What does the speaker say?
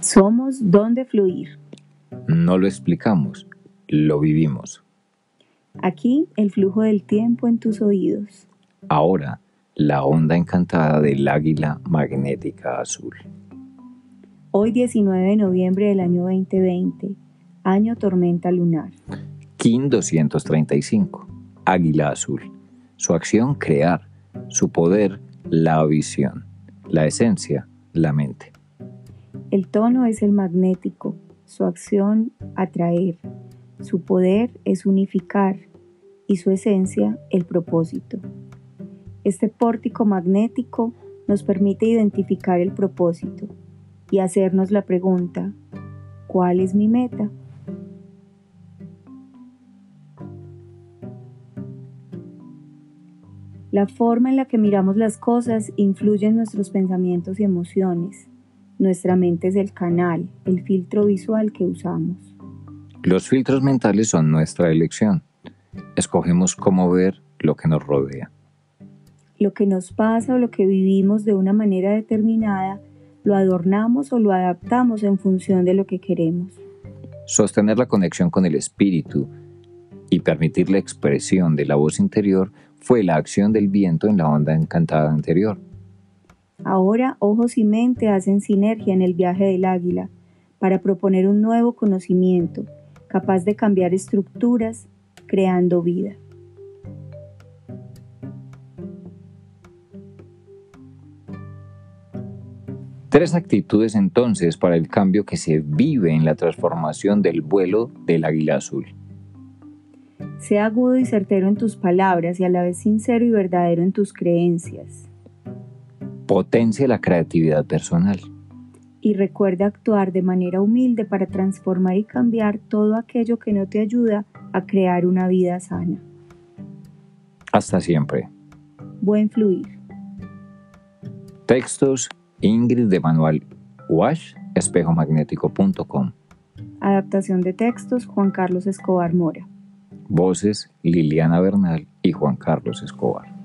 Somos donde fluir. No lo explicamos, lo vivimos. Aquí el flujo del tiempo en tus oídos. Ahora, la onda encantada del águila magnética azul. Hoy 19 de noviembre del año 2020, año tormenta lunar. King 235, águila azul. Su acción, crear. Su poder, la visión. La esencia, la mente. El tono es el magnético, su acción, atraer. Su poder es unificar y su esencia, el propósito. Este pórtico magnético nos permite identificar el propósito y hacernos la pregunta, ¿cuál es mi meta? La forma en la que miramos las cosas influye en nuestros pensamientos y emociones. Nuestra mente es el canal, el filtro visual que usamos. Los filtros mentales son nuestra elección. Escogemos cómo ver lo que nos rodea. Lo que nos pasa o lo que vivimos de una manera determinada, lo adornamos o lo adaptamos en función de lo que queremos. Sostener la conexión con el espíritu y permitir la expresión de la voz interior fue la acción del viento en la onda encantada anterior. Ahora ojos y mente hacen sinergia en el viaje del águila para proponer un nuevo conocimiento capaz de cambiar estructuras, creando vida. Tres actitudes entonces para el cambio que se vive en la transformación del vuelo del águila azul. Sea agudo y certero en tus palabras y a la vez sincero y verdadero en tus creencias. Potencia la creatividad personal. Y recuerda actuar de manera humilde para transformar y cambiar todo aquello que no te ayuda a crear una vida sana. Hasta siempre. Buen fluir. Textos Ingrid de Manual Wash, espejomagnético.com. Adaptación de textos Juan Carlos Escobar Mora. Voces Liliana Bernal y Juan Carlos Escobar.